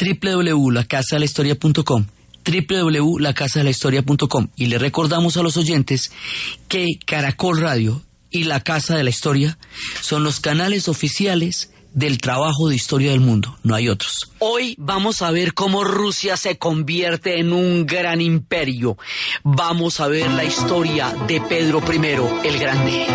www.lacasadelahistoria.com www.lacasadelahistoria.com y le recordamos a los oyentes que Caracol Radio y La Casa de la Historia son los canales oficiales del trabajo de historia del mundo, no hay otros. Hoy vamos a ver cómo Rusia se convierte en un gran imperio. Vamos a ver la historia de Pedro I el Grande.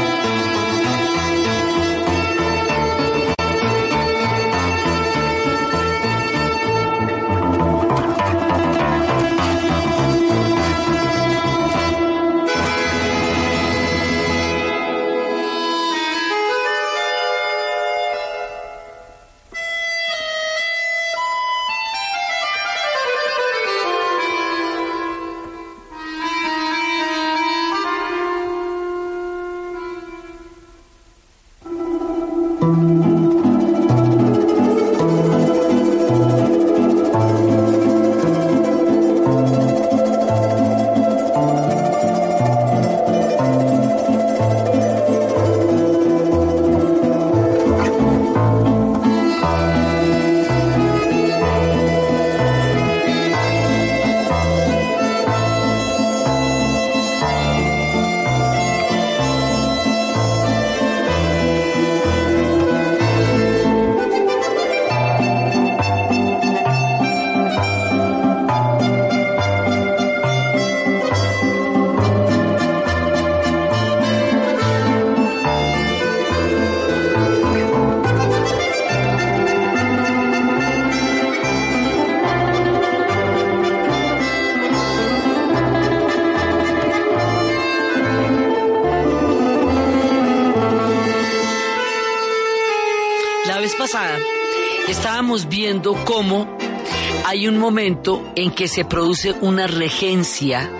Hay un momento en que se produce una regencia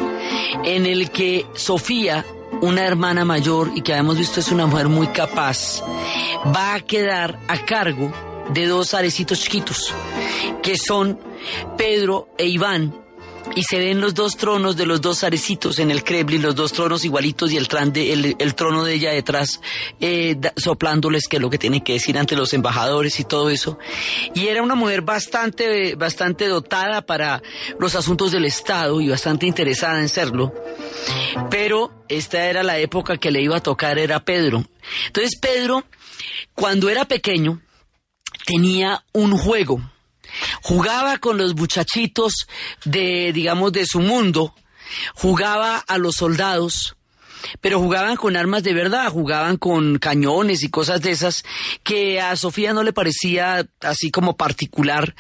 en el que Sofía, una hermana mayor y que habíamos visto es una mujer muy capaz, va a quedar a cargo de dos arecitos chiquitos, que son Pedro e Iván, y se ven los dos tronos de los dos arecitos en el Kremlin, los dos tronos igualitos y el, tran de- el, trono de ella detrás eh, soplándoles que es lo que tienen que decir ante los embajadores y todo eso. Y era una mujer bastante, bastante dotada para los asuntos del Estado y bastante interesada en serlo. Pero esta era la época que le iba a tocar, era Pedro. Entonces Pedro, cuando era pequeño, tenía un juego. Jugaba con los muchachitos de, digamos, de su mundo. Jugaba a los soldados. Pero jugaban con armas de verdad, jugaban con cañones y cosas de esas que a Sofía no le parecía así como particular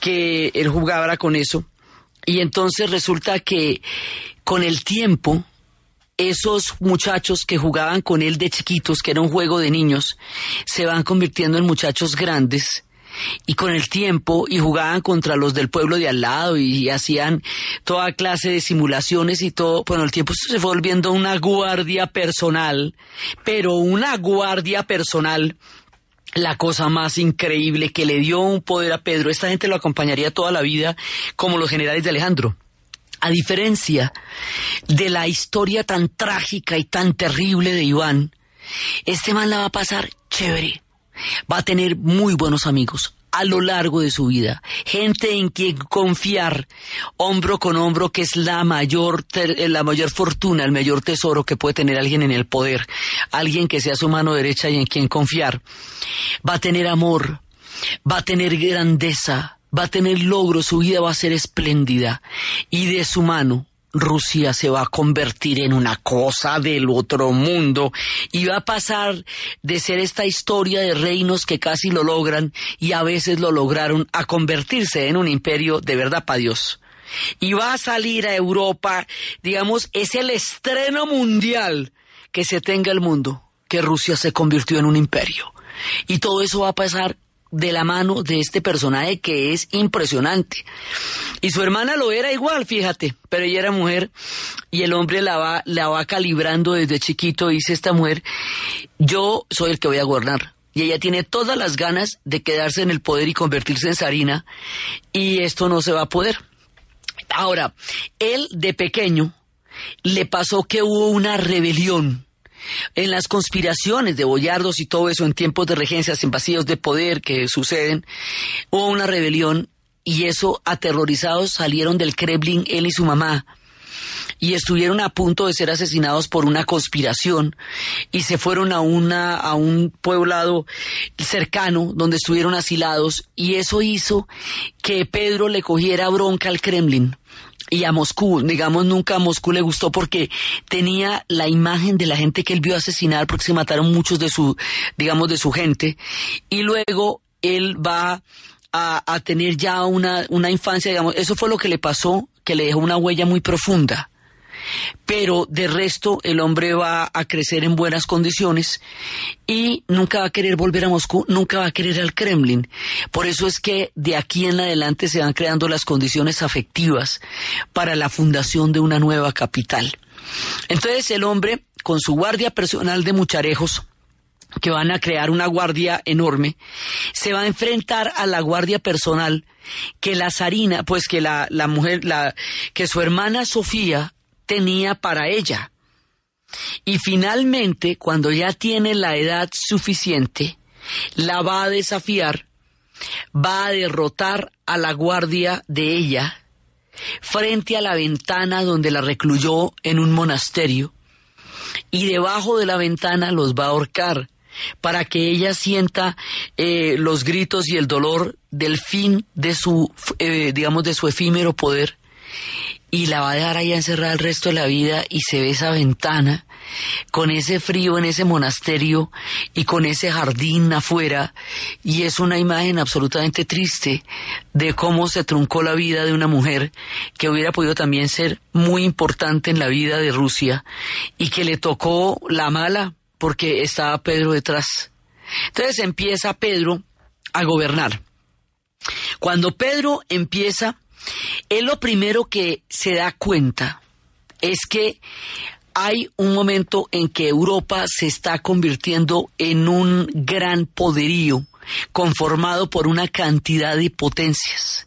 que él jugara con eso. Y entonces resulta que con el tiempo esos muchachos que jugaban con él de chiquitos, que era un juego de niños, se van convirtiendo en muchachos grandes y con el tiempo y jugaban contra los del pueblo de al lado y, hacían toda clase de simulaciones y todo. Bueno, el tiempo se fue volviendo una guardia personal, pero una guardia personal la cosa más increíble que le dio un poder a Pedro. Esta gente lo acompañaría toda la vida como los generales de Alejandro. A diferencia de la historia tan trágica y tan terrible de Iván, este man la va a pasar chévere. Va a tener muy buenos amigos a lo largo de su vida. Gente en quien confiar hombro con hombro, que es la mayor, eh, la mayor fortuna, el mayor tesoro que puede tener alguien en el poder. Alguien que sea su mano derecha y en quien confiar. Va a tener amor, va a tener grandeza, va a tener logro, su vida va a ser espléndida. Y de su mano, Rusia se va a convertir en una cosa del otro mundo y va a pasar de ser esta historia de reinos que casi lo logran y a veces lo lograron a convertirse en un imperio de verdad para Dios. Y va a salir a Europa, digamos, es el estreno mundial que se tenga el mundo, que Rusia se convirtió en un imperio. Y todo eso va a pasar de la mano de este personaje que es impresionante. Y su hermana lo era igual, fíjate, pero ella era mujer y el hombre la va, la va calibrando desde chiquito, dice esta mujer, yo soy el que voy a gobernar. Y ella tiene todas las ganas de quedarse en el poder y convertirse en Sarina, y esto no se va a poder. Ahora, él de pequeño le pasó que hubo una rebelión en las conspiraciones de boyardos y todo eso en tiempos de regencias, en vacíos de poder que suceden, hubo una rebelión y eso aterrorizados salieron del Kremlin él y su mamá y estuvieron a punto de ser asesinados por una conspiración y se fueron a una a un poblado cercano donde estuvieron asilados y eso hizo que Pedro le cogiera bronca al Kremlin y a Moscú, digamos, nunca a Moscú le gustó porque tenía la imagen de la gente que él vio asesinar porque se mataron muchos de su, digamos, de su gente. Y luego él va a, a tener ya una, una infancia, digamos, eso fue lo que le pasó, que le dejó una huella muy profunda pero de resto el hombre va a crecer en buenas condiciones y nunca va a querer volver a Moscú, nunca va a querer al Kremlin. Por eso es que de aquí en adelante se van creando las condiciones afectivas para la fundación de una nueva capital. Entonces el hombre, con su guardia personal de mucharejos, que van a crear una guardia enorme, se va a enfrentar a la guardia personal que la zarina, pues que la, mujer, que su hermana Sofía tenía para ella. Y finalmente, cuando ya tiene la edad suficiente, la va a desafiar, va a derrotar a la guardia de ella frente a la ventana donde la recluyó en un monasterio y debajo de la ventana los va a ahorcar para que ella sienta eh, los gritos y el dolor del fin de su, eh, digamos, de su efímero poder y la va a dejar ahí encerrada el resto de la vida y se ve esa ventana con ese frío en ese monasterio y con ese jardín afuera y es una imagen absolutamente triste de cómo se truncó la vida de una mujer que hubiera podido también ser muy importante en la vida de Rusia y que le tocó la mala porque estaba Pedro detrás. Entonces empieza Pedro a gobernar. Cuando Pedro empieza él lo primero que se da cuenta es que hay un momento en que Europa se está convirtiendo en un gran poderío conformado por una cantidad de potencias.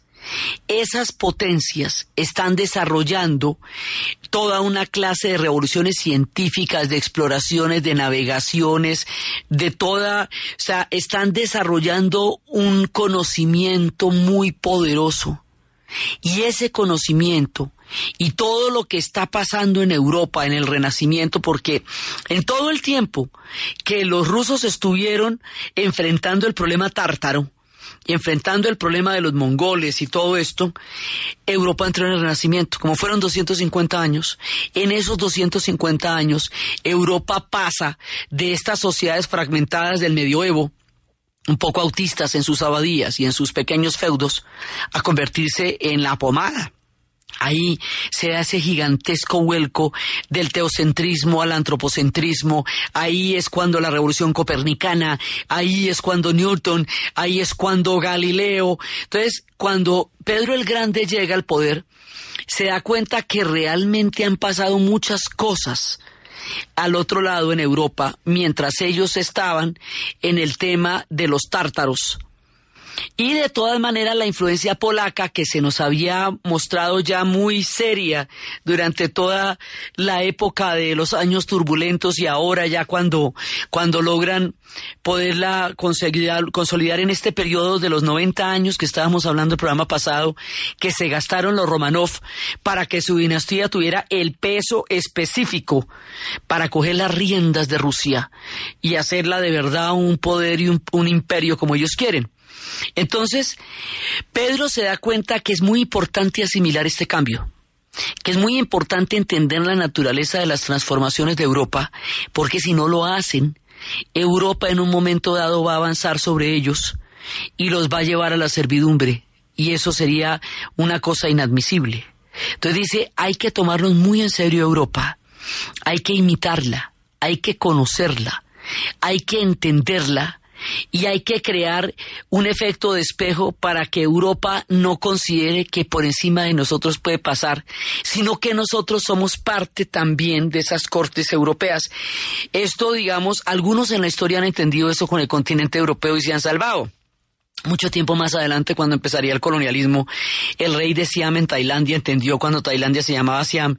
Esas potencias están desarrollando toda una clase de revoluciones científicas, de exploraciones, de navegaciones, de toda, o sea, están desarrollando un conocimiento muy poderoso y ese conocimiento y todo lo que está pasando en Europa en el Renacimiento, porque en todo el tiempo que los rusos estuvieron enfrentando el problema tártaro, y enfrentando el problema de los mongoles y todo esto, Europa entró en el Renacimiento. Como fueron 250 años, en esos 250 años, Europa pasa de estas sociedades fragmentadas del medioevo, un poco autistas en sus abadías y en sus pequeños feudos, a convertirse en la pomada. Ahí se da ese gigantesco vuelco del teocentrismo al antropocentrismo, ahí es cuando la revolución copernicana, ahí es cuando Newton, ahí es cuando Galileo. Entonces, cuando Pedro el Grande llega al poder, se da cuenta que realmente han pasado muchas cosas al otro lado en Europa, mientras ellos estaban en el tema de los tártaros, y de todas maneras la influencia polaca que se nos había mostrado ya muy seria durante toda la época de los años turbulentos y ahora ya cuando, cuando logran poderla consolidar, consolidar en este periodo de los 90 años que estábamos hablando el programa pasado, que se gastaron los Romanov para que su dinastía tuviera el peso específico para coger las riendas de Rusia y hacerla de verdad un poder y un imperio como ellos quieren. Entonces, Pedro se da cuenta que es muy importante asimilar este cambio, que es muy importante entender la naturaleza de las transformaciones de Europa, porque si no lo hacen, Europa en un momento dado va a avanzar sobre ellos y los va a llevar a la servidumbre, y eso sería una cosa inadmisible. Entonces dice, hay que tomarnos muy en serio Europa, hay que imitarla, hay que conocerla, hay que entenderla, y hay que crear un efecto de espejo para que Europa no considere que por encima de nosotros puede pasar, sino que nosotros somos parte también de esas cortes europeas. Esto, digamos, algunos en la historia han entendido eso con el continente europeo y se han salvado. Mucho tiempo más adelante, cuando empezaría el colonialismo, el rey de Siam en Tailandia entendió cuando Tailandia se llamaba Siam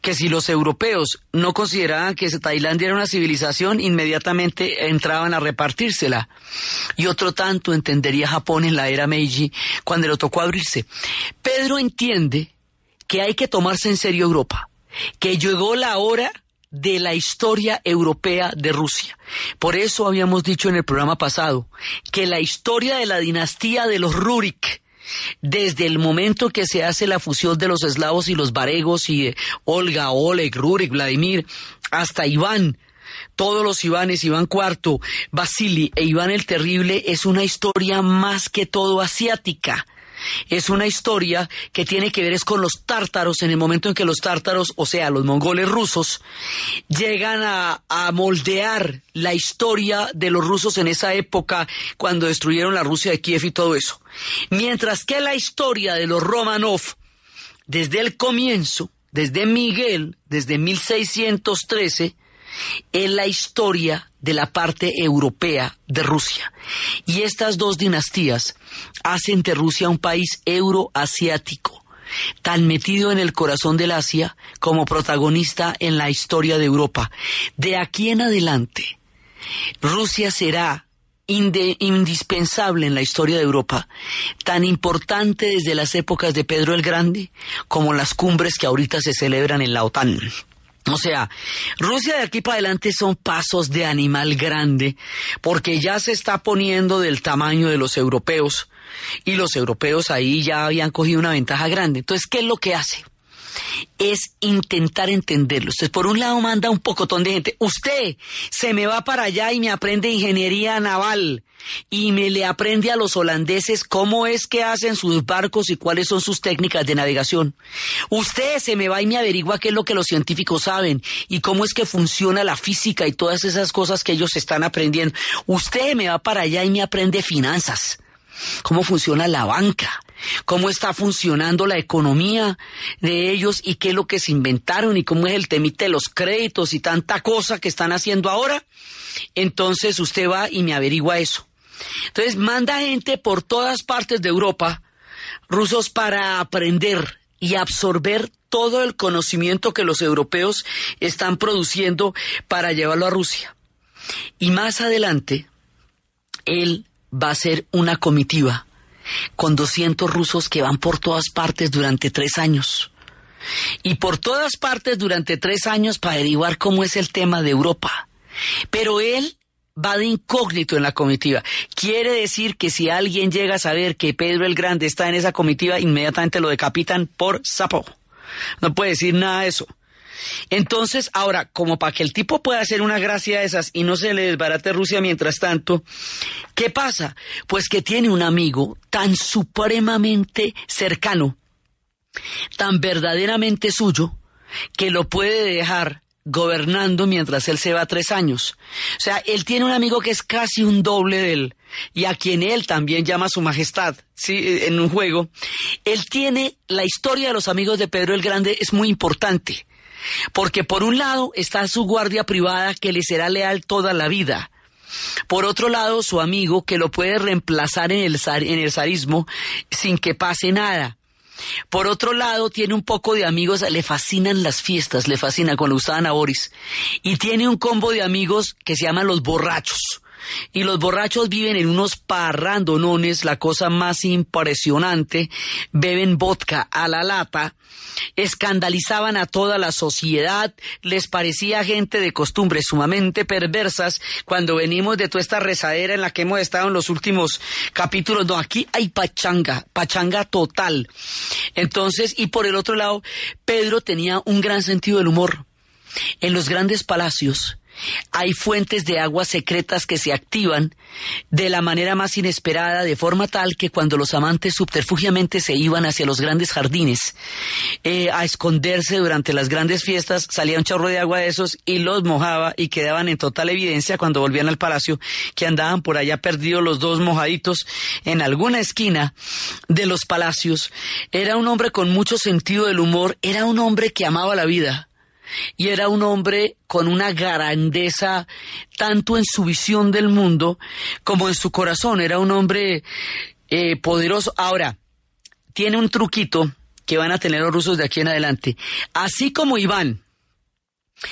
que si los europeos no consideraban que Tailandia era una civilización, inmediatamente entraban a repartírsela. Y otro tanto entendería Japón en la era Meiji cuando le tocó abrirse. Pedro entiende que hay que tomarse en serio Europa, que llegó la hora de la historia europea de Rusia. Por eso habíamos dicho en el programa pasado que la historia de la dinastía de los Rurik, desde el momento que se hace la fusión de los eslavos y los varegos y de Olga, Oleg, Rurik, Vladimir, hasta Iván, todos los Ivanes, Iván IV, Basili e Iván el Terrible, es una historia más que todo asiática es una historia que tiene que ver es con los tártaros en el momento en que los tártaros, o sea, los mongoles rusos, llegan a, a moldear la historia de los rusos en esa época cuando destruyeron la Rusia de Kiev y todo eso. Mientras que la historia de los Romanov, desde el comienzo, desde Miguel, desde 1613, es la historia de la parte europea de Rusia. Y estas dos dinastías hacen de Rusia un país euroasiático, tan metido en el corazón del Asia como protagonista en la historia de Europa. De aquí en adelante, Rusia será indispensable en la historia de Europa, tan importante desde las épocas de Pedro el Grande como las cumbres que ahorita se celebran en la OTAN. O sea, Rusia de aquí para adelante son pasos de animal grande, porque ya se está poniendo del tamaño de los europeos, y los europeos ahí ya habían cogido una ventaja grande. Entonces, ¿qué es lo que hace? Es intentar entenderlo. Usted por un lado manda un pocotón de gente. Usted se me va para allá y me aprende ingeniería naval y me le aprende a los holandeses cómo es que hacen sus barcos y cuáles son sus técnicas de navegación. Usted se me va y me averigua qué es lo que los científicos saben y cómo es que funciona la física y todas esas cosas que ellos están aprendiendo. Usted me va para allá y me aprende finanzas, cómo funciona la banca cómo está funcionando la economía de ellos y qué es lo que se inventaron y cómo es el temite de los créditos y tanta cosa que están haciendo ahora, entonces usted va y me averigua eso. Entonces manda gente por todas partes de Europa, rusos, para aprender y absorber todo el conocimiento que los europeos están produciendo para llevarlo a Rusia. Y más adelante, él va a ser una comitiva con 200 rusos que van por todas partes durante tres años. Y por todas partes durante tres años para averiguar cómo es el tema de Europa. Pero él va de incógnito en la comitiva. Quiere decir que si alguien llega a saber que Pedro el Grande está en esa comitiva, inmediatamente lo decapitan por sapo. No puede decir nada de eso. Entonces, ahora, como para que el tipo pueda hacer una gracia de esas y no se le desbarate Rusia mientras tanto, ¿qué pasa? Pues que tiene un amigo tan supremamente cercano, tan verdaderamente suyo, que lo puede dejar gobernando mientras él se va tres años. O sea, él tiene un amigo que es casi un doble de él y a quien él también llama su majestad, ¿sí? En un juego. Él tiene, la historia de los amigos de Pedro el Grande es muy importante. Porque por un lado está su guardia privada que le será leal toda la vida. Por otro lado, su amigo que lo puede reemplazar en el, en el zarismo sin que pase nada. Por otro lado, tiene un poco de amigos, le fascinan las fiestas, le fascina cuando usaban a Boris. Y tiene un combo de amigos que se llaman los borrachos y los borrachos viven en unos parrandonones, la cosa más impresionante, beben vodka a la lata, escandalizaban a toda la sociedad, les parecía gente de costumbres sumamente perversas cuando venimos de toda esta rezadera en la que hemos estado en los últimos capítulos, no, aquí hay pachanga, pachanga total. Entonces, y por el otro lado, Pedro tenía un gran sentido del humor. En los grandes palacios, hay fuentes de agua secretas que se activan de la manera más inesperada, de forma tal que cuando los amantes subterfugiamente se iban hacia los grandes jardines eh, a esconderse durante las grandes fiestas, salía un chorro de agua de esos y los mojaba y quedaban en total evidencia cuando volvían al palacio que andaban por allá perdidos los dos mojaditos en alguna esquina de los palacios. Era un hombre con mucho sentido del humor, era un hombre que amaba la vida y era un hombre con una grandeza tanto en su visión del mundo como en su corazón. Era un hombre eh, poderoso. Ahora, tiene un truquito que van a tener los rusos de aquí en adelante. Así como Iván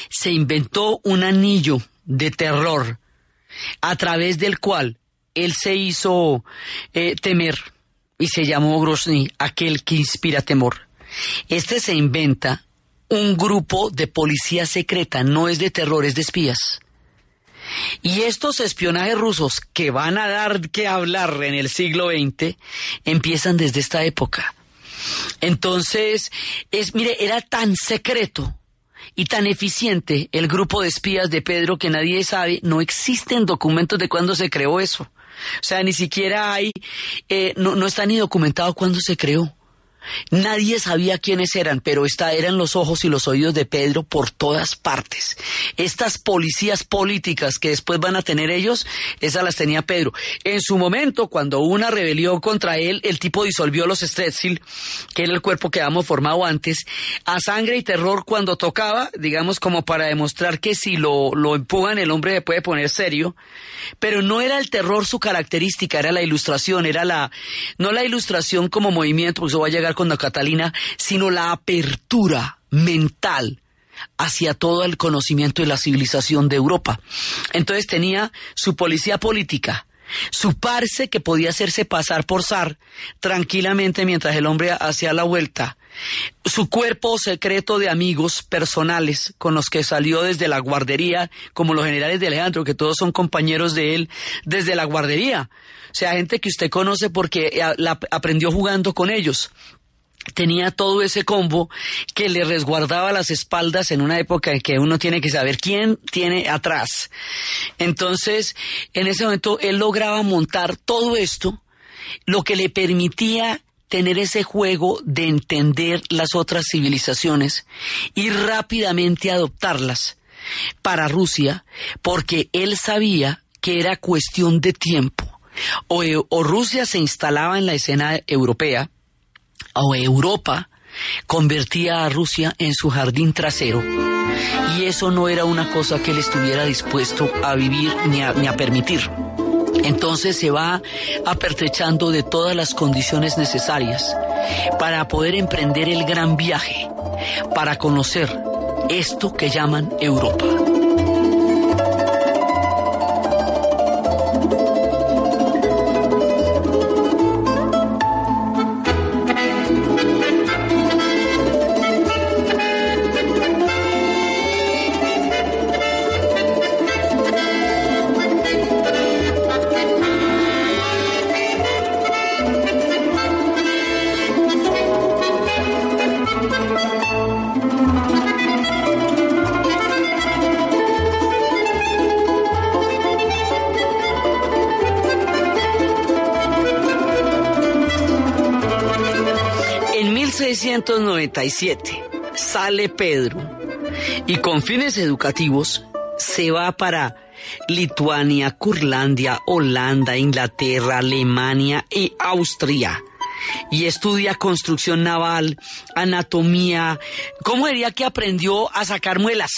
se inventó un anillo de terror a través del cual él se hizo eh, temer y se llamó Grozny, aquel que inspira temor. Este se inventa un grupo de policía secreta, no es de terror, es de espías. Y estos espionajes rusos que van a dar que hablar en el siglo XX empiezan desde esta época. Entonces, es, mire, era tan secreto y tan eficiente el grupo de espías de Pedro que nadie sabe, no existen documentos de cuándo se creó eso. O sea, ni siquiera hay, eh, no, no está ni documentado cuándo se creó. Nadie sabía quiénes eran, pero esta eran los ojos y los oídos de Pedro por todas partes. Estas policías políticas que después van a tener ellos, esas las tenía Pedro. En su momento, cuando una rebelión contra él, el tipo disolvió los Stetsil, que era el cuerpo que habíamos formado antes, a sangre y terror cuando tocaba, digamos como para demostrar que si lo, lo empujan el hombre se puede poner serio, pero no era el terror su característica, era la ilustración, era la, no la ilustración como movimiento, porque eso va a llegar con Catalina, sino la apertura mental hacia todo el conocimiento de la civilización de Europa. Entonces tenía su policía política, su parce que podía hacerse pasar por zar tranquilamente mientras el hombre hacía la vuelta, su cuerpo secreto de amigos personales con los que salió desde la guardería, como los generales de Alejandro, que todos son compañeros de él desde la guardería. O sea, gente que usted conoce porque eh, la aprendió jugando con ellos tenía todo ese combo que le resguardaba las espaldas en una época en que uno tiene que saber quién tiene atrás. Entonces, en ese momento, él lograba montar todo esto, lo que le permitía tener ese juego de entender las otras civilizaciones y rápidamente adoptarlas para Rusia, porque él sabía que era cuestión de tiempo. O, o Rusia se instalaba en la escena europea, o Europa convertía a Rusia en su jardín trasero y eso no era una cosa que él estuviera dispuesto a vivir ni a, permitir. Entonces se va apertrechando de todas las condiciones necesarias para poder emprender el gran viaje, para conocer esto que llaman Europa. 1697 sale Pedro y con fines educativos se va para Lituania, Curlandia, Holanda, Inglaterra, Alemania y Austria. Y estudia construcción naval, anatomía. ¿Cómo diría que aprendió a sacar muelas?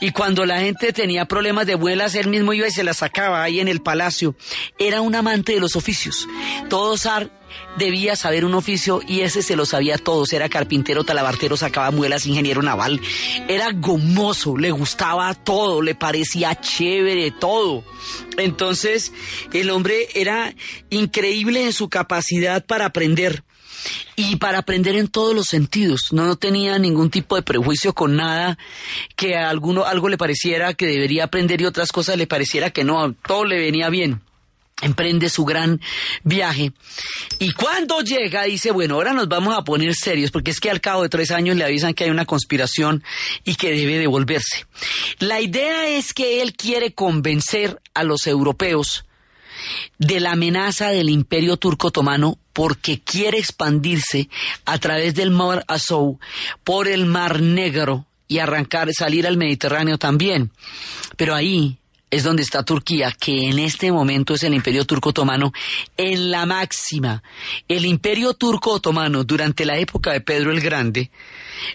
Y cuando la gente tenía problemas de muelas, él mismo iba y se las sacaba ahí en el palacio. Era un amante de los oficios. Todo zar debía saber un oficio y ese se lo sabía todos. Era carpintero, talabartero, sacaba muelas, ingeniero naval. Era gomoso, le gustaba todo, le parecía chévere todo. Entonces, el hombre era increíble en su capacidad para aprender y para aprender en todos los sentidos. No, no tenía ningún tipo de prejuicio con nada que a alguno algo le pareciera que debería aprender y otras cosas le pareciera que no, todo le venía bien. emprende su gran viaje y cuando llega dice, bueno, ahora nos vamos a poner serios porque es que al cabo de tres años le avisan que hay una conspiración y que debe devolverse. La idea es que él quiere convencer a los europeos de la amenaza del imperio turco otomano porque quiere expandirse a través del mar Azov por el mar Negro y arrancar, salir al Mediterráneo también. Pero ahí es donde está Turquía, que en este momento es el imperio turco otomano en la máxima. El imperio turco otomano durante la época de Pedro el Grande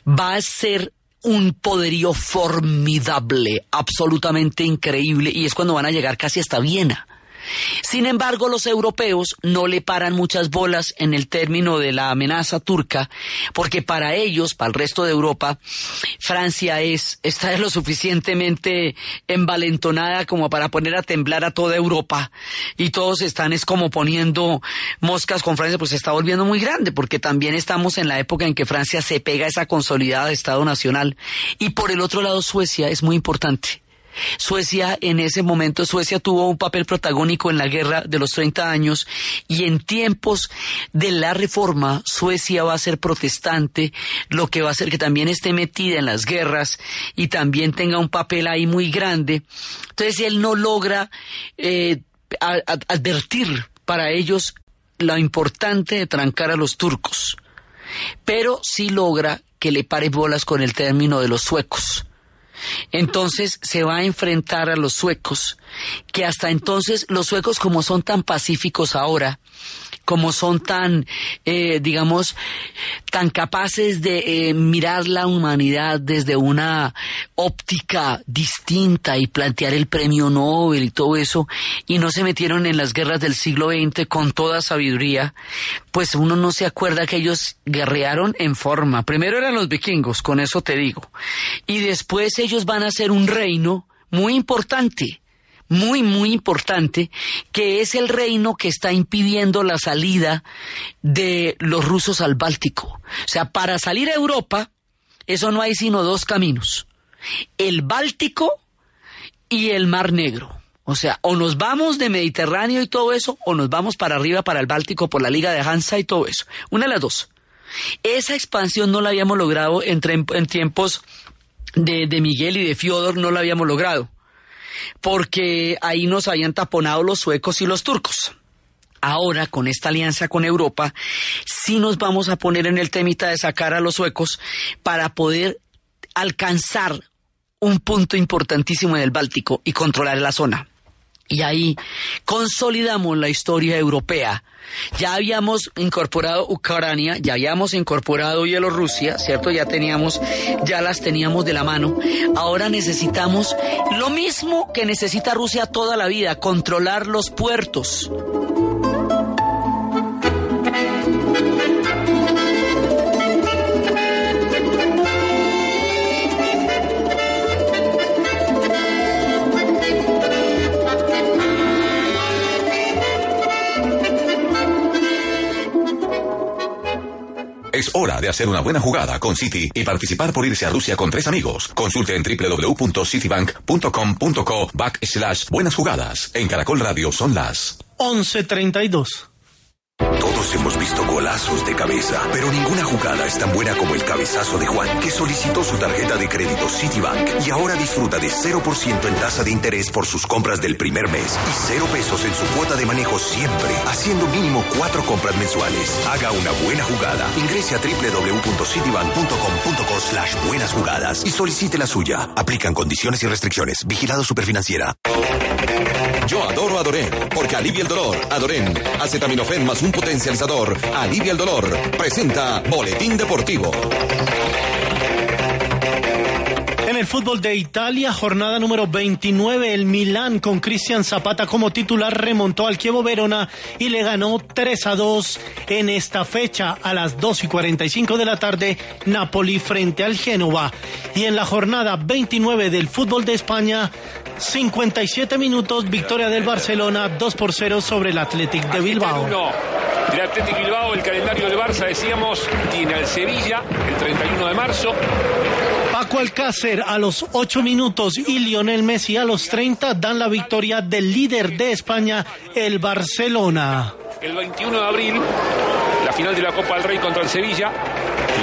va a ser un poderío formidable, absolutamente increíble, y es cuando van a llegar casi hasta Viena. Sin embargo, los europeos no le paran muchas bolas en el término de la amenaza turca, porque para ellos, para el resto de Europa, Francia es, está lo suficientemente envalentonada como para poner a temblar a toda Europa. Y todos están es como poniendo moscas con Francia, pues se está volviendo muy grande, porque también estamos en la época en que Francia se pega a esa consolidada Estado Nacional. Y por el otro lado, Suecia es muy importante. Suecia, en ese momento, Suecia tuvo un papel protagónico en la guerra de los 30 años y en tiempos de la reforma, Suecia va a ser protestante, lo que va a hacer que también esté metida en las guerras y también tenga un papel ahí muy grande. Entonces él no logra eh, advertir para ellos lo importante de trancar a los turcos, pero sí logra que le pare bolas con el término de los suecos. Entonces se va a enfrentar a los suecos, que hasta entonces los suecos como son tan pacíficos ahora, como son tan, eh, digamos, tan capaces de eh, mirar la humanidad desde una óptica distinta y plantear el premio Nobel y todo eso, y no se metieron en las guerras del siglo XX con toda sabiduría, pues uno no se acuerda que ellos guerrearon en forma. Primero eran los vikingos, con eso te digo, y después ellos van a ser un reino muy importante muy, muy importante, que es el reino que está impidiendo la salida de los rusos al Báltico. O sea, para salir a Europa, eso no hay sino dos caminos. El Báltico y el Mar Negro. O sea, o nos vamos de Mediterráneo y todo eso, o nos vamos para arriba, para el Báltico, por la Liga de Hansa y todo eso. Una de las dos. Esa expansión no la habíamos logrado entre, en tiempos de, de Miguel y de Fiodor, no la habíamos logrado porque ahí nos habían taponado los suecos y los turcos. Ahora, con esta alianza con Europa, sí nos vamos a poner en el temita de sacar a los suecos para poder alcanzar un punto importantísimo en el Báltico y controlar la zona. Y ahí consolidamos la historia europea. Ya habíamos incorporado Ucrania, ya habíamos incorporado Bielorrusia, ¿cierto? Ya teníamos, ya las teníamos de la mano. Ahora necesitamos lo mismo que necesita Rusia toda la vida, controlar los puertos. Es hora de hacer una buena jugada con Citi y participar por irse a Rusia con tres amigos. Consulte en www.citibank.com.co backslash buenas jugadas. En Caracol Radio son las 11.32. Todos hemos visto golazos de cabeza, pero ninguna jugada es tan buena como el cabezazo de Juan, que solicitó su tarjeta de crédito Citibank y ahora disfruta de 0% en tasa de interés por sus compras del primer mes y 0 pesos en su cuota de manejo siempre, haciendo mínimo cuatro compras mensuales. Haga una buena jugada. Ingrese a www.citibank.com.co slash buenas jugadas y solicite la suya. Aplican condiciones y restricciones. Vigilado Superfinanciera. Yo adoro Adoren, porque alivia el dolor. Adoren, acetaminofén más un potencializador, alivia el dolor. Presenta Boletín Deportivo. El fútbol de Italia, jornada número 29, el Milán con Cristian Zapata como titular remontó al Chievo Verona y le ganó 3 a 2 en esta fecha a las 2 y 45 de la tarde, Napoli frente al Génova. Y en la jornada 29 del fútbol de España, 57 minutos, victoria del Barcelona 2 por 0 sobre el Athletic de Bilbao. El Athletic Bilbao, el calendario del Barça, decíamos, tiene al Sevilla el 31 de marzo. Paco Alcácer a los 8 minutos y Lionel Messi a los 30 dan la victoria del líder de España, el Barcelona. El 21 de abril, la final de la Copa del Rey contra el Sevilla.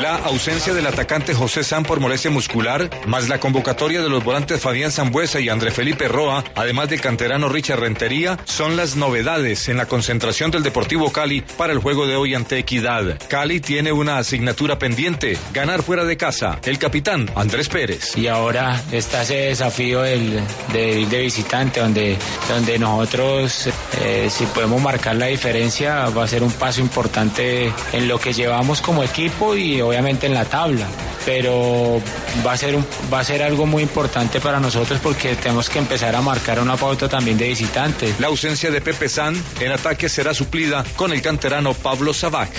La ausencia del atacante José San por molestia muscular, más la convocatoria de los volantes Fabián Zambuesa y André Felipe Roa, además del canterano Richard Rentería, son las novedades en la concentración del Deportivo Cali para el juego de hoy ante Equidad. Cali tiene una asignatura pendiente, ganar fuera de casa. El capitán Andrés Pérez. Y ahora está ese desafío del, de, visitante, donde, donde nosotros, eh, si podemos marcar la diferencia, va a ser un paso importante en lo que llevamos como equipo y obviamente en la tabla, pero va a ser un, va a ser algo muy importante para nosotros porque tenemos que empezar a marcar una pauta también de visitantes. La ausencia de Pepe San en ataque será suplida con el canterano Pablo Sabac.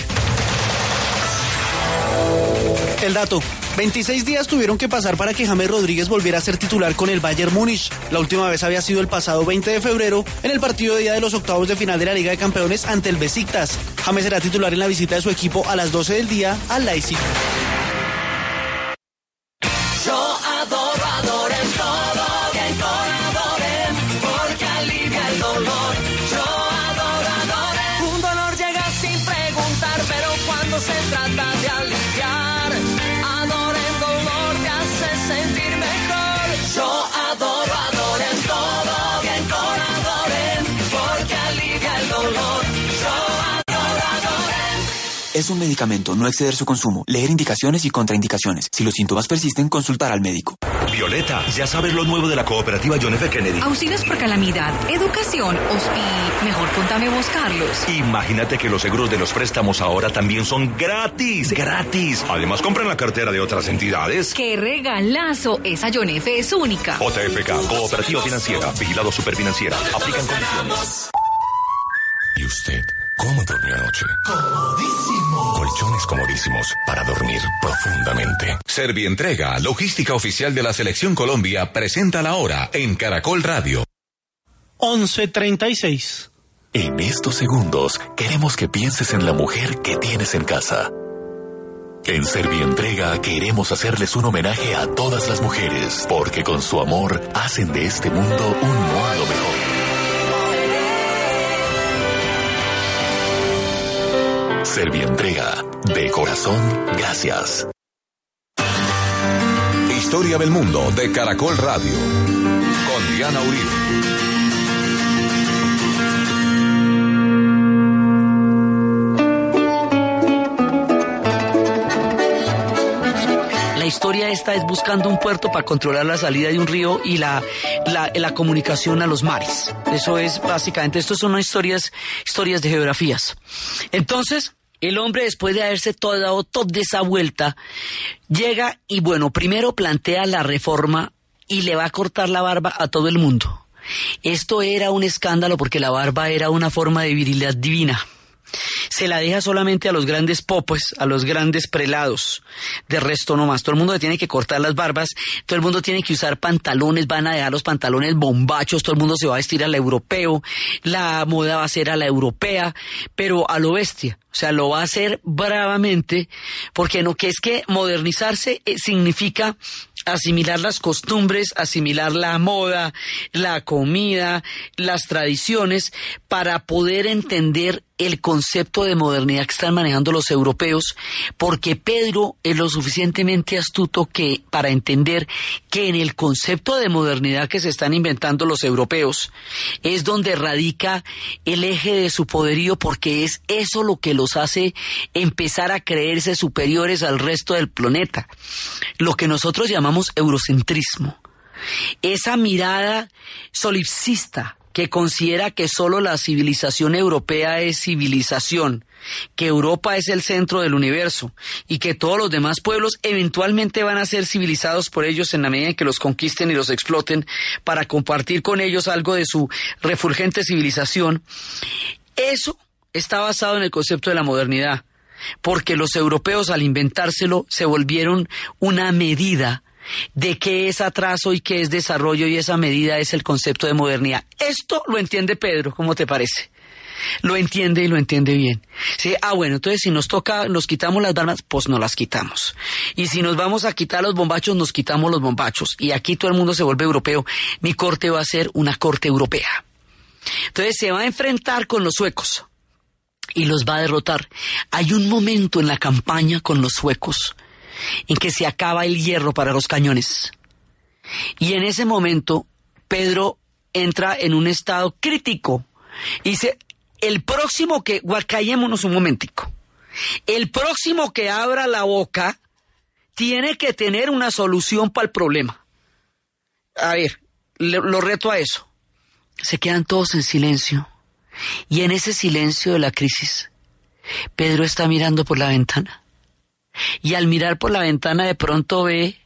El dato. 26 días tuvieron que pasar para que James Rodríguez volviera a ser titular con el Bayern Múnich. La última vez había sido el pasado 20 de febrero en el partido de día de los octavos de final de la Liga de Campeones ante el Besiktas. James será titular en la visita de su equipo a las 12 del día al Leipzig. Yo adoro, adoren Es un medicamento, no exceder su consumo. Leer indicaciones y contraindicaciones. Si los síntomas persisten, consultar al médico. Violeta, ya sabes lo nuevo de la cooperativa John F. Kennedy. Auxilios por calamidad, educación, hospi... Mejor contame vos, Carlos. Imagínate que los seguros de los préstamos ahora también son gratis, gratis. Además, compran la cartera de otras entidades. ¡Qué regalazo! Esa John F es única. JFK, Cooperativa Financiera, Vigilado Superfinanciera. Aplican condiciones. ¿Y usted cómo durmió anoche? Comodísimo. Colchones comodísimos para dormir profundamente. Servientrega, logística oficial de la Selección Colombia, presenta la hora en Caracol Radio. 11.36. En estos segundos queremos que pienses en la mujer que tienes en casa. En Servientrega queremos hacerles un homenaje a todas las mujeres, porque con su amor hacen de este mundo un mundo mejor. Servientrega, de corazón, gracias. Historia del mundo de Caracol Radio. Con Diana Uribe. La historia esta es buscando un puerto para controlar la salida de un río y la, la, la comunicación a los mares. Eso es básicamente, esto son historias, historias de geografías. Entonces, el hombre, después de haberse dado toda esa vuelta, llega y bueno, primero plantea la reforma y le va a cortar la barba a todo el mundo. Esto era un escándalo porque la barba era una forma de virilidad divina. Se la deja solamente a los grandes popes, a los grandes prelados. De resto no más. Todo el mundo tiene que cortar las barbas, todo el mundo tiene que usar pantalones, van a dejar los pantalones bombachos, todo el mundo se va a vestir al europeo, la moda va a ser a la europea, pero a lo bestia. O sea, lo va a hacer bravamente, porque no que es que modernizarse eh, significa asimilar las costumbres, asimilar la moda, la comida, las tradiciones, para poder entender el concepto de modernidad que están manejando los europeos, porque Pedro es lo suficientemente astuto que para entender que en el concepto de modernidad que se están inventando los europeos es donde radica el eje de su poderío, porque es eso lo que los hace empezar a creerse superiores al resto del planeta, lo que nosotros llamamos eurocentrismo. Esa mirada solipsista que considera que solo la civilización europea es civilización, que Europa es el centro del universo y que todos los demás pueblos eventualmente van a ser civilizados por ellos en la medida en que los conquisten y los exploten para compartir con ellos algo de su refulgente civilización, eso está basado en el concepto de la modernidad, porque los europeos al inventárselo se volvieron una medida de qué es atraso y qué es desarrollo y esa medida es el concepto de modernidad. Esto lo entiende Pedro, ¿cómo te parece? lo entiende y lo entiende bien. Ah, bueno, entonces si nos toca, nos quitamos las barbas, pues nos las quitamos. Y si nos vamos a quitar los bombachos, nos quitamos los bombachos. Y aquí todo el mundo se vuelve europeo. Mi corte va a ser una corte europea. Entonces se va a enfrentar con los suecos y los va a derrotar. Hay un momento en la campaña con los suecos en que se acaba el hierro para los cañones. Y en ese momento Pedro entra en un estado crítico y dice, el próximo que, callémonos un momentico, el próximo que abra la boca tiene que tener una solución para el problema. A ver, lo reto a eso. Se quedan todos en silencio. Y en ese silencio de la crisis, Pedro está mirando por la ventana. Y al mirar por la ventana de pronto ve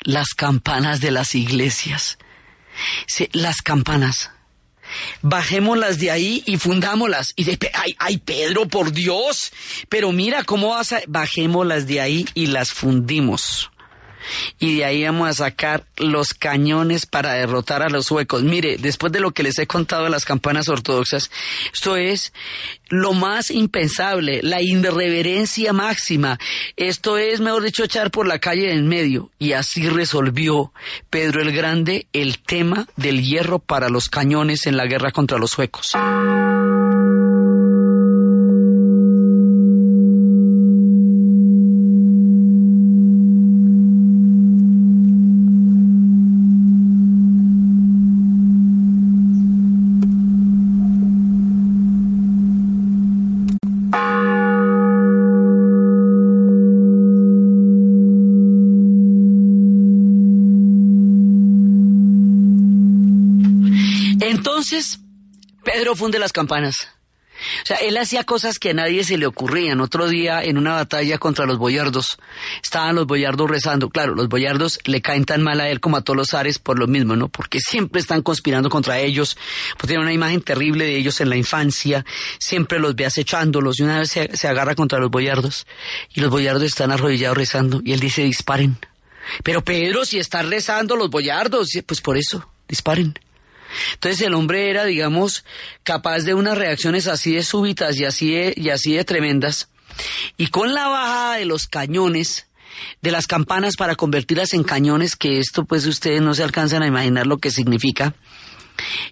las campanas de las iglesias. las campanas. Bajémoslas de ahí y fundámoslas. Y de, ay, ay, Pedro, por Dios. Pero mira cómo vas a, bajémoslas de ahí y las fundimos y de ahí vamos a sacar los cañones para derrotar a los suecos. Mire, después de lo que les he contado de las campanas ortodoxas, esto es lo más impensable, la irreverencia máxima. Esto es, mejor dicho, echar por la calle en medio. Y así resolvió Pedro el Grande el tema del hierro para los cañones en la guerra contra los suecos. Entonces, Pedro funde las campanas. O sea, él hacía cosas que a nadie se le ocurrían. Otro día, en una batalla contra los boyardos, estaban los boyardos rezando. Claro, los boyardos le caen tan mal a él como a todos los ares por lo mismo, ¿no? Porque siempre están conspirando contra ellos, pues tiene una imagen terrible de ellos en la infancia, siempre los ve acechándolos y una vez se, se agarra contra los boyardos y los boyardos están arrodillados rezando y él dice disparen. Pero Pedro, si están rezando los boyardos, pues por eso, disparen. Entonces el hombre era, digamos, capaz de unas reacciones así de súbitas y así de, y así de tremendas. Y con la bajada de los cañones, de las campanas para convertirlas en cañones, que esto pues ustedes no se alcanzan a imaginar lo que significa,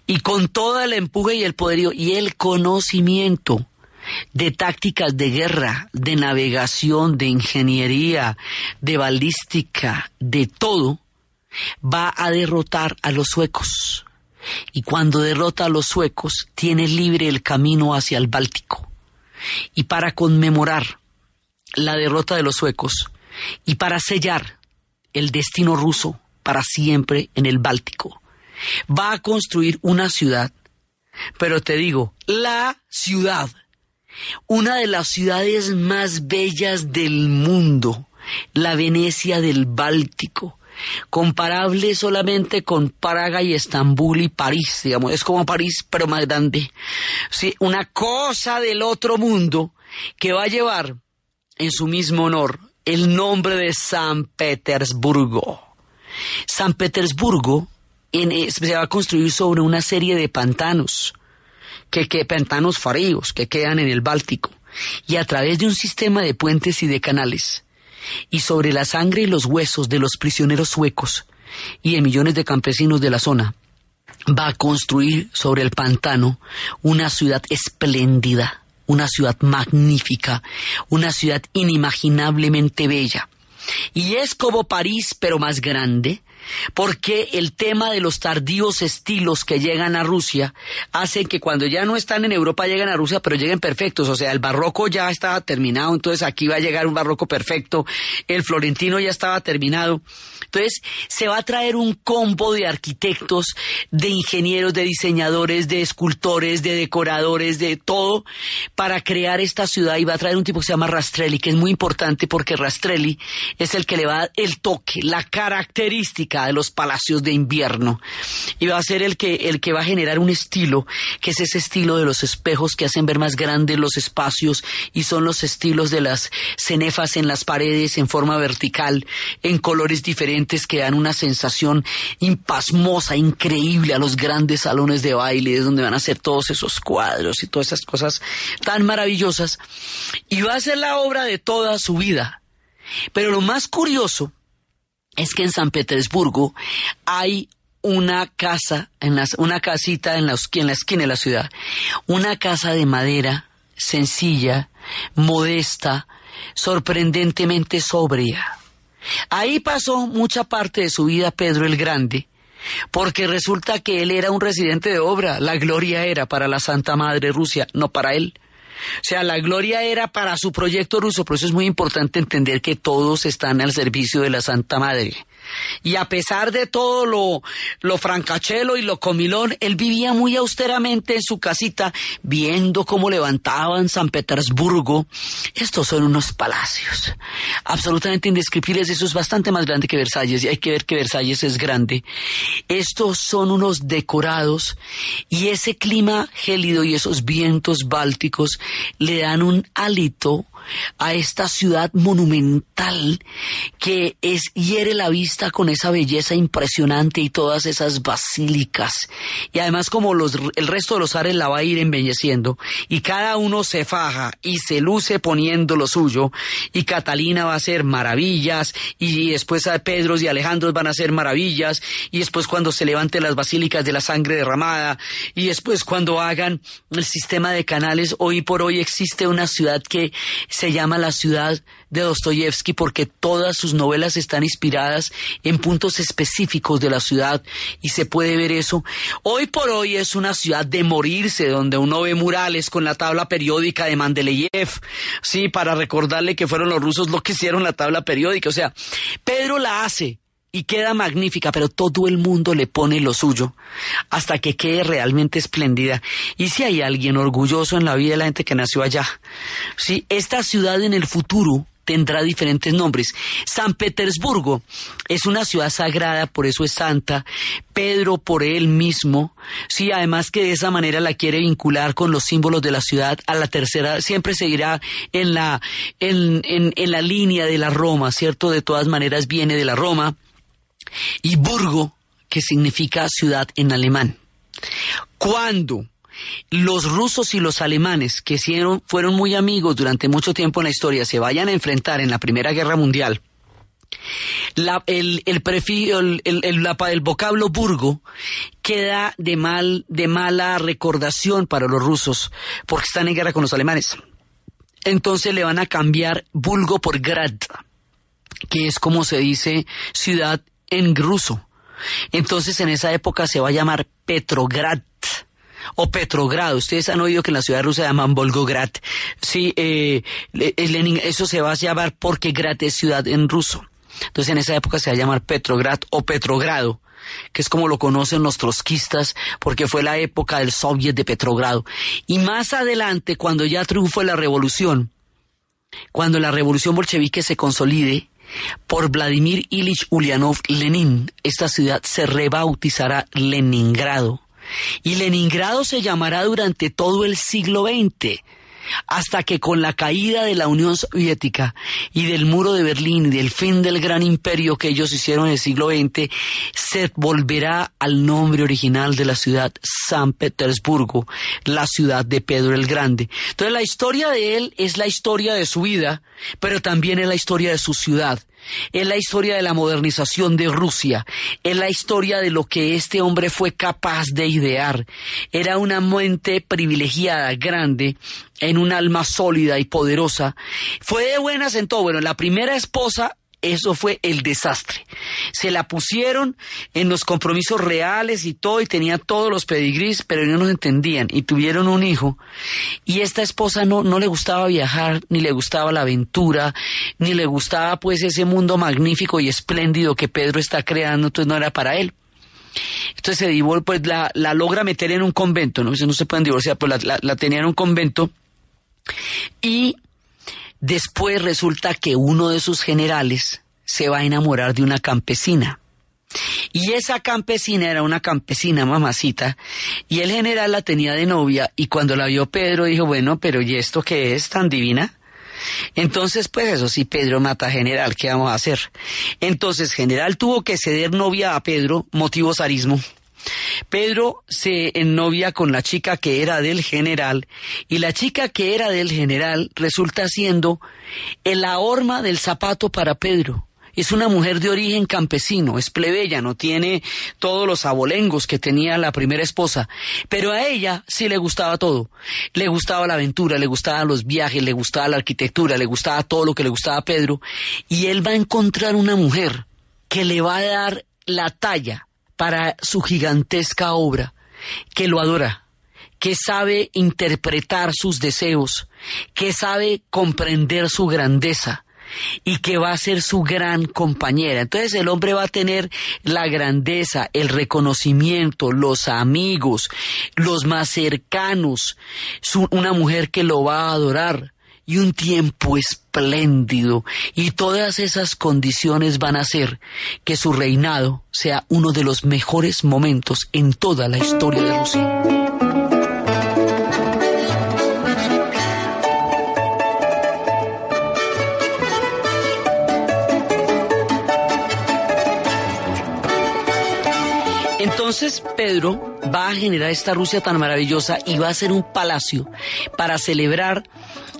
y con todo el empuje y el poderío y el conocimiento de tácticas de guerra, de navegación, de ingeniería, de balística, de todo, va a derrotar a los suecos y cuando derrota a los suecos tiene libre el camino hacia el Báltico. Y para conmemorar la derrota de los suecos y para sellar el destino ruso para siempre en el Báltico, va a construir una ciudad, pero te digo, la ciudad, una de las ciudades más bellas del mundo, la Venecia del Báltico, comparable solamente con Praga y Estambul y París, digamos, es como París pero más grande. Sí, una cosa del otro mundo que va a llevar en su mismo honor el nombre de San Petersburgo. San Petersburgo en, se va a construir sobre una serie de pantanos, que, que pantanos fríos que quedan en el Báltico, y a través de un sistema de puentes y de canales y sobre la sangre y los huesos de los prisioneros suecos y de millones de campesinos de la zona, va a construir sobre el pantano una ciudad espléndida, una ciudad magnífica, una ciudad inimaginablemente bella. Y es como París, pero más grande, porque el tema de los tardíos estilos que llegan a Rusia hacen que cuando ya no están en Europa lleguen a Rusia, pero lleguen perfectos. O sea, el barroco ya estaba terminado, entonces aquí va a llegar un barroco perfecto. El florentino ya estaba terminado. Entonces, se va a traer un combo de arquitectos, de ingenieros, de diseñadores, de escultores, de decoradores, de todo, para crear esta ciudad. Y va a traer un tipo que se llama Rastrelli, que es muy importante porque Rastrelli es el que le va a dar el toque, la característica de los palacios de invierno. Y va a ser el que, el que va a generar un estilo, que es ese estilo de los espejos que hacen ver más grandes los espacios y son los estilos de las cenefas en las paredes en forma vertical, en colores diferentes que dan una sensación impasmosa, increíble a los grandes salones de baile, donde van a ser todos esos cuadros y todas esas cosas tan maravillosas. Y va a ser la obra de toda su vida. Pero lo más curioso es que en San Petersburgo hay una casa, una casita en la, en la esquina de la ciudad, una casa de madera sencilla, modesta, sorprendentemente sobria. Ahí pasó mucha parte de su vida Pedro el Grande, porque resulta que él era un residente de obra, la gloria era para la Santa Madre Rusia, no para él. O sea, la gloria era para su proyecto ruso, por eso es muy importante entender que todos están al servicio de la Santa Madre. Y a pesar de todo lo, lo francachelo y lo comilón, él vivía muy austeramente en su casita, viendo cómo levantaban San Petersburgo. Estos son unos palacios absolutamente indescriptibles. Eso es bastante más grande que Versalles, y hay que ver que Versalles es grande. Estos son unos decorados, y ese clima gélido y esos vientos bálticos le dan un hálito a esta ciudad monumental que es hiere la vista con esa belleza impresionante y todas esas basílicas. Y además como el resto de los ares la va a ir embelleciendo y cada uno se faja y se luce poniendo lo suyo y Catalina va a hacer maravillas y después a Pedro y Alejandro van a hacer maravillas y después cuando se levanten las basílicas de la sangre derramada y después cuando hagan el sistema de canales, hoy por hoy existe una ciudad que se llama La ciudad de Dostoyevsky porque todas sus novelas están inspiradas en puntos específicos de la ciudad y se puede ver eso. Hoy por hoy es una ciudad de morirse donde uno ve murales con la tabla periódica de Mandeleyev, sí, para recordarle que fueron los rusos los que hicieron la tabla periódica. O sea, Pedro la hace y queda magnífica, pero todo el mundo le pone lo suyo hasta que quede realmente espléndida. Y si hay alguien orgulloso en la vida de la gente que nació allá, si esta ciudad en el futuro tendrá diferentes nombres. San Petersburgo es una ciudad sagrada, por eso es santa. Pedro por él mismo, sí, además que de esa manera la quiere vincular con los símbolos de la ciudad a la tercera, siempre seguirá en la, en, en, en la línea de la Roma, ¿cierto? De todas maneras viene de la Roma y Burgo, que significa ciudad en alemán. Cuando los rusos y los alemanes, que fueron muy amigos durante mucho tiempo en la historia, se vayan a enfrentar en la Primera Guerra Mundial, el, el, el, vocablo burgo queda de, mal, de mala recordación para los rusos, porque están en guerra con los alemanes. Entonces le van a cambiar Bulgo por Grad, que es como se dice ciudad en ruso. Entonces en esa época se va a llamar Petrograd o Petrogrado. Ustedes han oído que en la ciudad rusa llaman Volgograd. Sí, eh, eso se va a llamar porque Grad es ciudad en ruso. Entonces en esa época se va a llamar Petrograd o Petrogrado que es como lo conocen los trotskistas, porque fue la época del Soviet de Petrogrado. Y más adelante, cuando ya triunfó la revolución, cuando la revolución bolchevique se consolide, por Vladimir Ilich Ulyanov Lenin, esta ciudad se rebautizará Leningrado. Y Leningrado se llamará durante todo el siglo XX hasta que con la caída de la Unión Soviética y del muro de Berlín y del fin del gran imperio que ellos hicieron en el siglo XX, se volverá al nombre original de la ciudad San Petersburgo, la ciudad de Pedro el Grande. Entonces la historia de él es la historia de su vida, pero también es la historia de su ciudad es la historia de la modernización de Rusia, es la historia de lo que este hombre fue capaz de idear. Era una mente privilegiada, grande, en un alma sólida y poderosa. Fue de buenas en todo. Bueno, la primera esposa eso fue el desastre. Se la pusieron en los compromisos reales y todo, y tenía todos los pedigrís, pero no nos entendían, y tuvieron un hijo. Y esta esposa no, no le gustaba viajar, ni le gustaba la aventura, ni le gustaba pues ese mundo magnífico y espléndido que Pedro está creando, entonces no era para él. Entonces se divorcia, pues la, la, logra meter en un convento, ¿no? no se pueden divorciar, pues la, la, la tenía en un convento. Y Después resulta que uno de sus generales se va a enamorar de una campesina. Y esa campesina era una campesina mamacita, y el general la tenía de novia, y cuando la vio Pedro dijo, bueno, pero ¿y esto qué es tan divina? Entonces, pues eso sí, Pedro mata a General, ¿qué vamos a hacer? Entonces, General tuvo que ceder novia a Pedro, motivo zarismo. Pedro se ennovia con la chica que era del general y la chica que era del general resulta siendo la horma del zapato para Pedro. Es una mujer de origen campesino, es plebeya, no tiene todos los abolengos que tenía la primera esposa, pero a ella sí le gustaba todo. Le gustaba la aventura, le gustaban los viajes, le gustaba la arquitectura, le gustaba todo lo que le gustaba a Pedro, y él va a encontrar una mujer que le va a dar la talla para su gigantesca obra, que lo adora, que sabe interpretar sus deseos, que sabe comprender su grandeza y que va a ser su gran compañera. Entonces el hombre va a tener la grandeza, el reconocimiento, los amigos, los más cercanos, una mujer que lo va a adorar y un tiempo espléndido. Y todas esas condiciones van a hacer que su reinado sea uno de los mejores momentos en toda la historia de Rusia. Entonces Pedro va a generar esta Rusia tan maravillosa y va a hacer un palacio para celebrar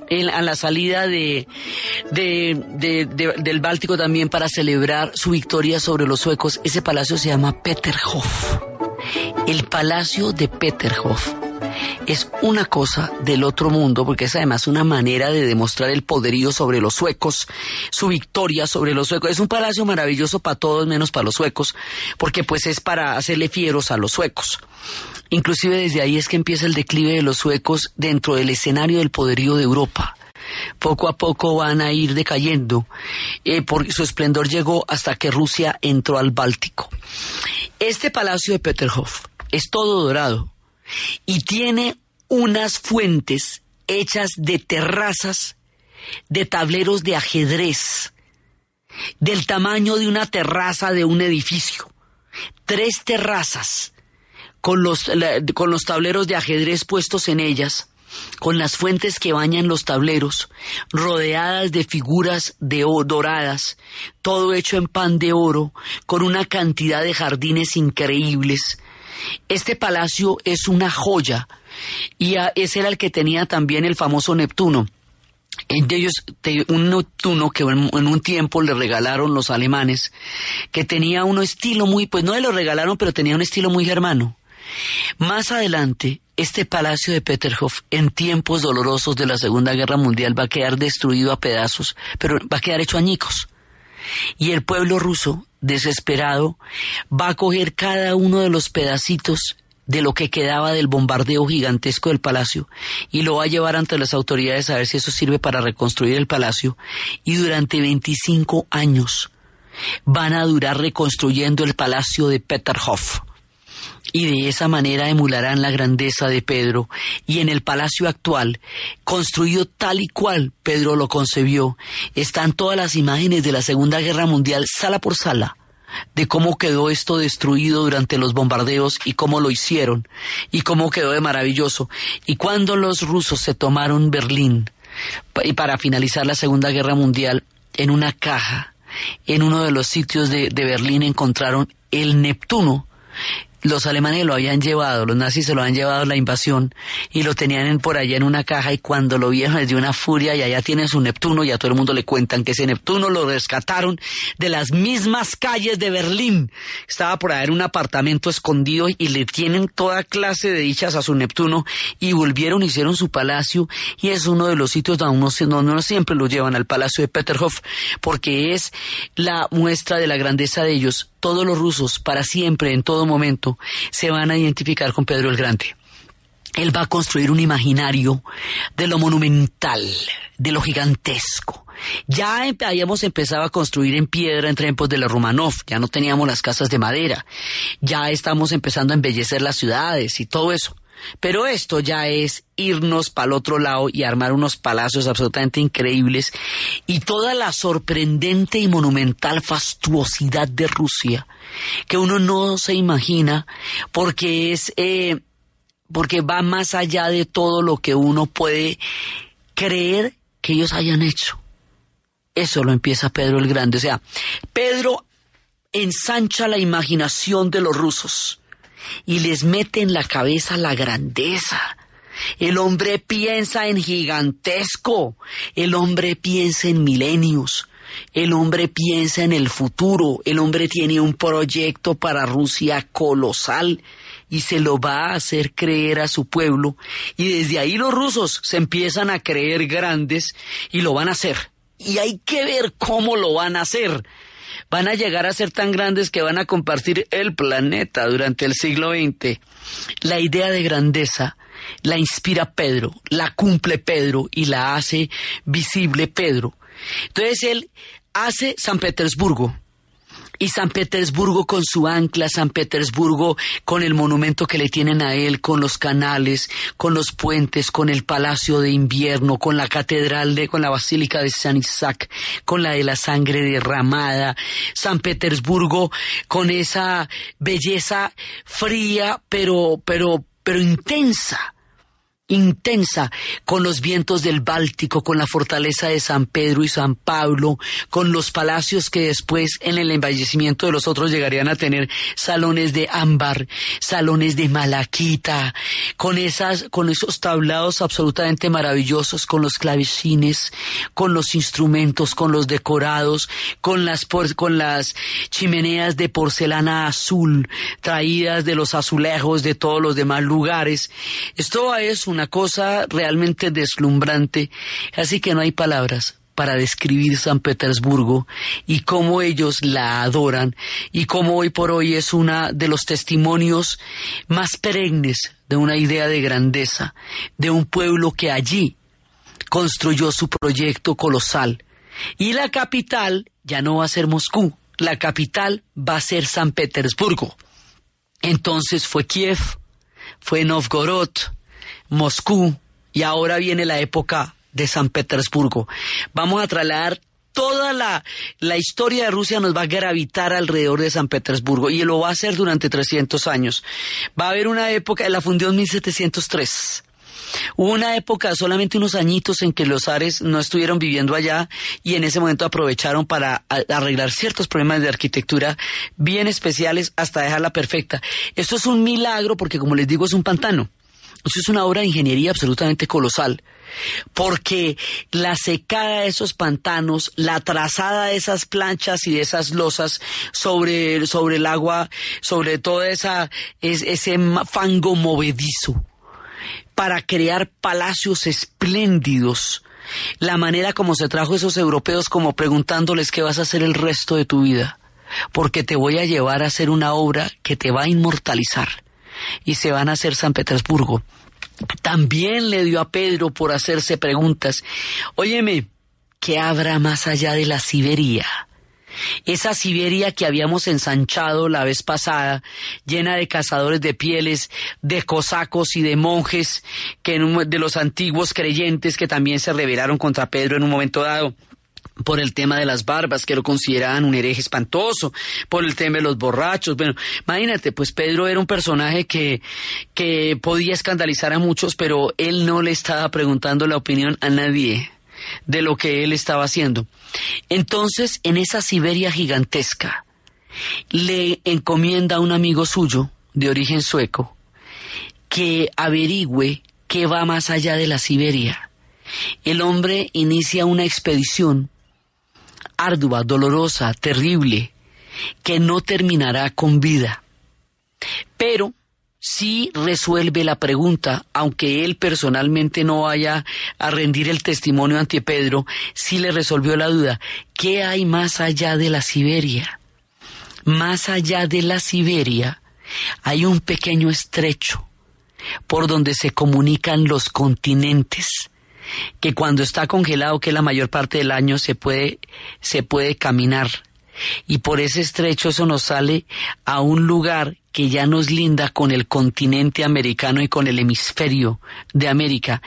a la salida de, del Báltico también para celebrar su victoria sobre los suecos. Ese palacio se llama Peterhof. El palacio de Peterhof es una cosa del otro mundo, porque es además una manera de demostrar el poderío sobre los suecos, su victoria sobre los suecos. Es un palacio maravilloso para todos menos para los suecos, porque pues es para hacerle fieros a los suecos. Inclusive desde ahí es que empieza el declive de los suecos dentro del escenario del poderío de Europa poco a poco van a ir decayendo. Eh, porque su esplendor llegó hasta que Rusia entró al Báltico. Este palacio de Peterhof es todo dorado y tiene unas fuentes hechas de terrazas, de tableros de ajedrez, del tamaño de una terraza de un edificio. Tres terrazas con los, con los tableros de ajedrez puestos en ellas, con las fuentes que bañan los tableros, rodeadas de figuras de doradas, todo hecho en pan de oro, con una cantidad de jardines increíbles. Este palacio es una joya y ese era el que tenía también el famoso Neptuno. De ellos, un Neptuno que en un tiempo le regalaron los alemanes, que tenía un estilo muy, pues no le lo regalaron, pero tenía un estilo muy germano. Más adelante, este palacio de Peterhof, en tiempos dolorosos de la Segunda Guerra Mundial, va a quedar destruido a pedazos, pero va a quedar hecho añicos. Y el pueblo ruso, desesperado, va a coger cada uno de los pedacitos de lo que quedaba del bombardeo gigantesco del palacio y lo va a llevar ante las autoridades a ver si eso sirve para reconstruir el palacio. Y durante 25 años van a durar reconstruyendo el palacio de Peterhof y de esa manera emularán la grandeza de Pedro. Y en el palacio actual, construido tal y cual Pedro lo concebió, están todas las imágenes de la Segunda Guerra Mundial, sala por sala de cómo quedó esto destruido durante los bombardeos y cómo lo hicieron y cómo quedó de maravilloso. Y cuando los rusos se tomaron Berlín y para finalizar la Segunda Guerra Mundial, en una caja, en uno de los sitios de, de Berlín encontraron el Neptuno, los alemanes lo habían llevado, los nazis se lo han llevado la invasión y lo tenían por allá en una caja y cuando lo vieron les dio una furia y allá tienen su Neptuno y a todo el mundo le cuentan que ese Neptuno lo rescataron de las mismas calles de Berlín. Estaba por ahí en un apartamento escondido y le tienen toda clase de dichas a su Neptuno y volvieron, hicieron su palacio y es uno de los sitios donde uno, donde uno siempre lo llevan al palacio de Peterhof porque es la muestra de la grandeza de ellos todos los rusos, para siempre, en todo momento, se van a identificar con Pedro el Grande. Él va a construir un imaginario de lo monumental, de lo gigantesco. Ya habíamos empezado a construir en piedra en tiempos de la Romanov, ya no teníamos las casas de madera, ya estamos empezando a embellecer las ciudades y todo eso. Pero esto ya es irnos para el otro lado y armar unos palacios absolutamente increíbles y toda la sorprendente y monumental fastuosidad de Rusia que uno no se imagina porque es eh, porque va más allá de todo lo que uno puede creer que ellos hayan hecho. Eso lo empieza Pedro el Grande. O sea, Pedro ensancha la imaginación de los rusos y les mete en la cabeza la grandeza. El hombre piensa en gigantesco, el hombre piensa en milenios, el hombre piensa en el futuro, el hombre tiene un proyecto para Rusia colosal y se lo va a hacer creer a su pueblo y desde ahí los rusos se empiezan a creer grandes y lo van a hacer. Y hay que ver cómo lo van a hacer van a llegar a ser tan grandes que van a compartir el planeta durante el siglo XX. La idea de grandeza la inspira Pedro, la cumple Pedro y la hace visible Pedro. Entonces él hace San Petersburgo, y San Petersburgo con su ancla, San Petersburgo con el monumento que le tienen a él, con los canales, con los puentes, con el Palacio de Invierno, con la Catedral de, con la Basílica de San Isaac, con la de la sangre derramada, San Petersburgo con esa belleza fría pero, pero, pero intensa intensa con los vientos del Báltico, con la fortaleza de San Pedro y San Pablo, con los palacios que después en el embellecimiento de los otros llegarían a tener salones de ámbar, salones de malaquita, con esas, con esos tablados absolutamente maravillosos, con los clavecines, con los instrumentos, con los decorados, con las, con las chimeneas de porcelana azul traídas de los azulejos de todos los demás lugares. Esto es una cosa realmente deslumbrante, así que no hay palabras para describir San Petersburgo y cómo ellos la adoran y cómo hoy por hoy es una de los testimonios más perennes de una idea de grandeza, de un pueblo que allí construyó su proyecto colosal. Y la capital ya no va a ser Moscú, la capital va a ser San Petersburgo. Entonces fue Kiev, fue Novgorod, Moscú y ahora viene la época de San Petersburgo. Vamos a trasladar toda la, la, historia de Rusia nos va a gravitar alrededor de San Petersburgo y lo va a hacer durante 300 años. Va a haber una época, la fundió en 1703. Hubo una época, solamente unos añitos, en que los Ares no estuvieron viviendo allá y en ese momento aprovecharon para arreglar ciertos problemas de arquitectura bien especiales hasta dejarla perfecta. Esto es un milagro porque, como les digo, es un pantano. Eso es una obra de ingeniería absolutamente colosal, porque la secada de esos pantanos, la trazada de esas planchas y de esas losas sobre, sobre el agua, sobre todo esa, ese fango movedizo, para crear palacios espléndidos, la manera como se trajo esos europeos como preguntándoles qué vas a hacer el resto de tu vida, porque te voy a llevar a hacer una obra que te va a inmortalizar y se van a hacer San Petersburgo. También le dio a Pedro por hacerse preguntas. Óyeme, ¿qué habrá más allá de la Siberia? Esa Siberia que habíamos ensanchado la vez pasada, llena de cazadores de pieles, de cosacos y de monjes, que de los antiguos creyentes que también se rebelaron contra Pedro en un momento dado por el tema de las barbas, que lo consideraban un hereje espantoso, por el tema de los borrachos. Bueno, imagínate, pues Pedro era un personaje que, que podía escandalizar a muchos, pero él no le estaba preguntando la opinión a nadie de lo que él estaba haciendo. Entonces, en esa Siberia gigantesca, le encomienda a un amigo suyo, de origen sueco, que averigüe qué va más allá de la Siberia. El hombre inicia una expedición ardua, dolorosa, terrible, que no terminará con vida. Pero sí resuelve la pregunta, aunque él personalmente no vaya a rendir el testimonio ante Pedro, sí le resolvió la duda. ¿Qué hay más allá de la Siberia? Más allá de la Siberia hay un pequeño estrecho por donde se comunican los continentes que cuando está congelado, que la mayor parte del año se puede, se puede caminar y por ese estrecho eso nos sale a un lugar que ya nos linda con el continente americano y con el hemisferio de América.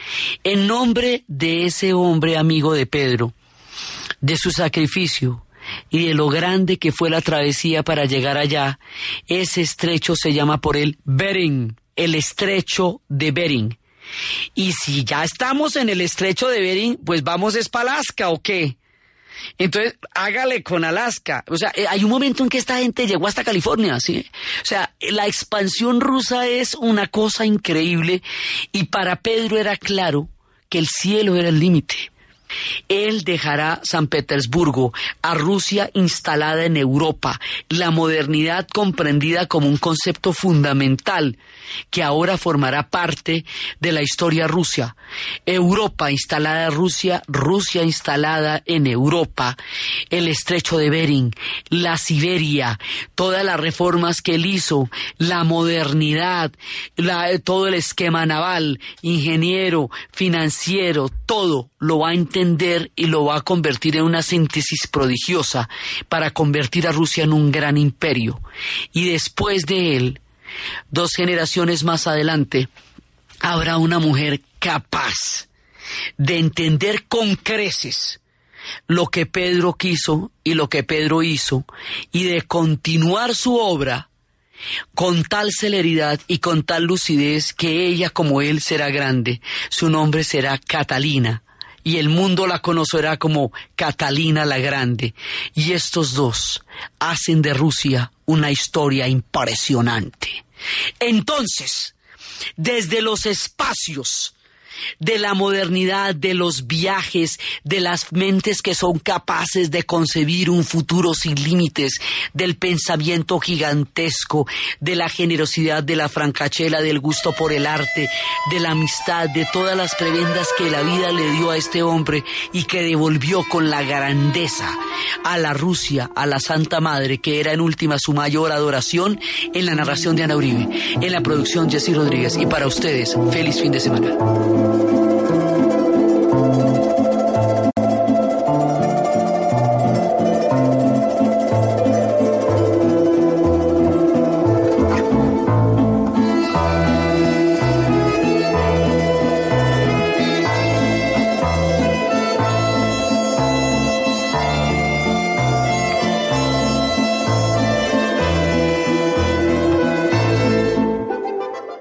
En nombre de ese hombre amigo de Pedro, de su sacrificio y de lo grande que fue la travesía para llegar allá, ese estrecho se llama por él Bering, el estrecho de Bering. Y si ya estamos en el estrecho de Bering, pues vamos a Alaska o qué? Entonces, hágale con Alaska. O sea, eh, hay un momento en que esta gente llegó hasta California, ¿sí? O sea, la expansión rusa es una cosa increíble y para Pedro era claro que el cielo era el límite. Él dejará San Petersburgo, a Rusia instalada en Europa, la modernidad comprendida como un concepto fundamental que ahora formará parte de la historia rusa. Europa instalada en Rusia, Rusia instalada en Europa, el estrecho de Bering, la Siberia, todas las reformas que él hizo, la modernidad, todo el esquema naval, ingeniero, financiero, todo lo va a entender y lo va a convertir en una síntesis prodigiosa para convertir a Rusia en un gran imperio. Y después de él, dos generaciones más adelante, habrá una mujer capaz de entender con creces lo que Pedro quiso y lo que Pedro hizo y de continuar su obra con tal celeridad y con tal lucidez que ella como él será grande. Su nombre será Catalina y el mundo la conocerá como Catalina la Grande. Y estos dos hacen de Rusia una historia impresionante. Entonces, desde los espacios de la modernidad, de los viajes, de las mentes que son capaces de concebir un futuro sin límites, del pensamiento gigantesco, de la generosidad, de la francachela, del gusto por el arte, de la amistad, de todas las prebendas que la vida le dio a este hombre y que devolvió con la grandeza a la Rusia, a la Santa Madre, que era en última su mayor adoración, en la narración de Ana Uribe, en la producción Jessy Rodríguez. Y para ustedes, feliz fin de semana.